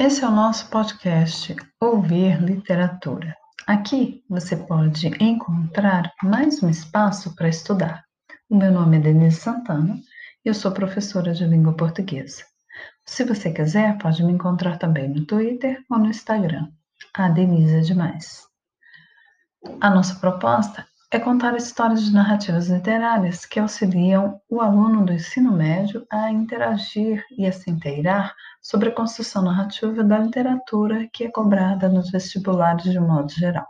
Esse é o nosso podcast Ouvir Literatura. Aqui você pode encontrar mais um espaço para estudar. O meu nome é Denise Santana e eu sou professora de língua portuguesa. Se você quiser, pode me encontrar também no Twitter ou no Instagram. A Denise é demais. A nossa proposta é contar histórias de narrativas literárias que auxiliam o aluno do ensino médio a interagir e a se inteirar sobre a construção narrativa da literatura que é cobrada nos vestibulares de modo geral.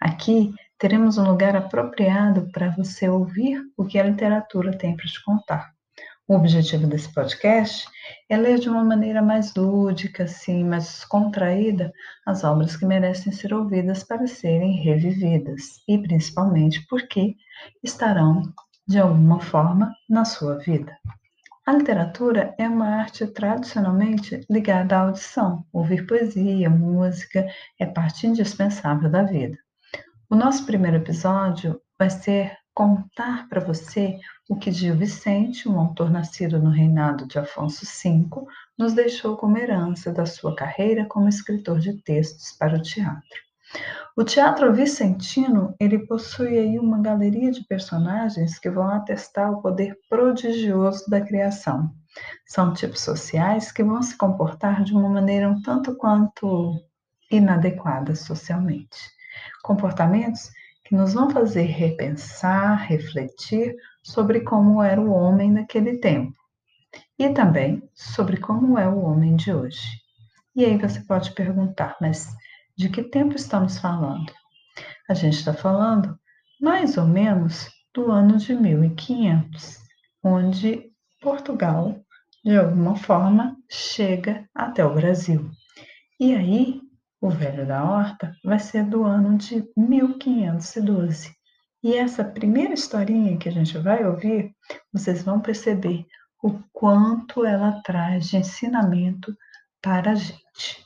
Aqui teremos um lugar apropriado para você ouvir o que a literatura tem para te contar. O objetivo desse podcast é ler de uma maneira mais lúdica, assim, mais descontraída, as obras que merecem ser ouvidas para serem revividas e principalmente porque estarão, de alguma forma, na sua vida. A literatura é uma arte tradicionalmente ligada à audição. Ouvir poesia, música é parte indispensável da vida. O nosso primeiro episódio vai ser contar para você o que Gil Vicente, um autor nascido no reinado de Afonso V, nos deixou como herança da sua carreira como escritor de textos para o teatro. O teatro vicentino, ele possui aí uma galeria de personagens que vão atestar o poder prodigioso da criação. São tipos sociais que vão se comportar de uma maneira um tanto quanto inadequada socialmente. Comportamentos que nos vão fazer repensar, refletir sobre como era o homem naquele tempo e também sobre como é o homem de hoje. E aí você pode perguntar, mas de que tempo estamos falando? A gente está falando mais ou menos do ano de 1500, onde Portugal, de alguma forma, chega até o Brasil. E aí o Velho da Horta vai ser do ano de 1512. E essa primeira historinha que a gente vai ouvir, vocês vão perceber o quanto ela traz de ensinamento para a gente.